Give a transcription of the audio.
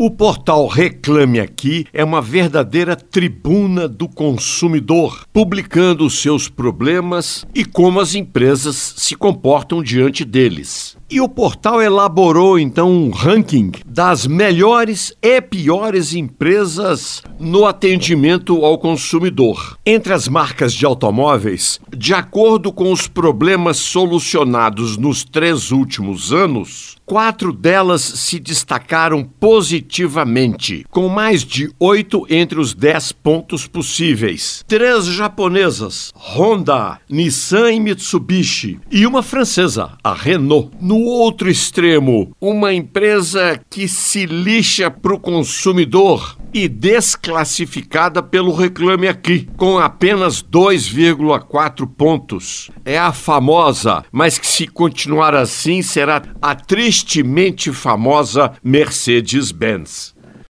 O portal Reclame Aqui é uma verdadeira tribuna do consumidor, publicando seus problemas e como as empresas se comportam diante deles. E o portal elaborou então um ranking das melhores e piores empresas no atendimento ao consumidor. Entre as marcas de automóveis, de acordo com os problemas solucionados nos três últimos anos, quatro delas se destacaram positivamente, com mais de oito entre os dez pontos possíveis. Três japonesas, Honda, Nissan e Mitsubishi, e uma francesa, a Renault. No outro extremo, uma empresa que se lixa para o consumidor e desclassificada pelo Reclame Aqui, com apenas 2,4 pontos. É a famosa, mas que se continuar assim será a tristemente famosa Mercedes-Benz.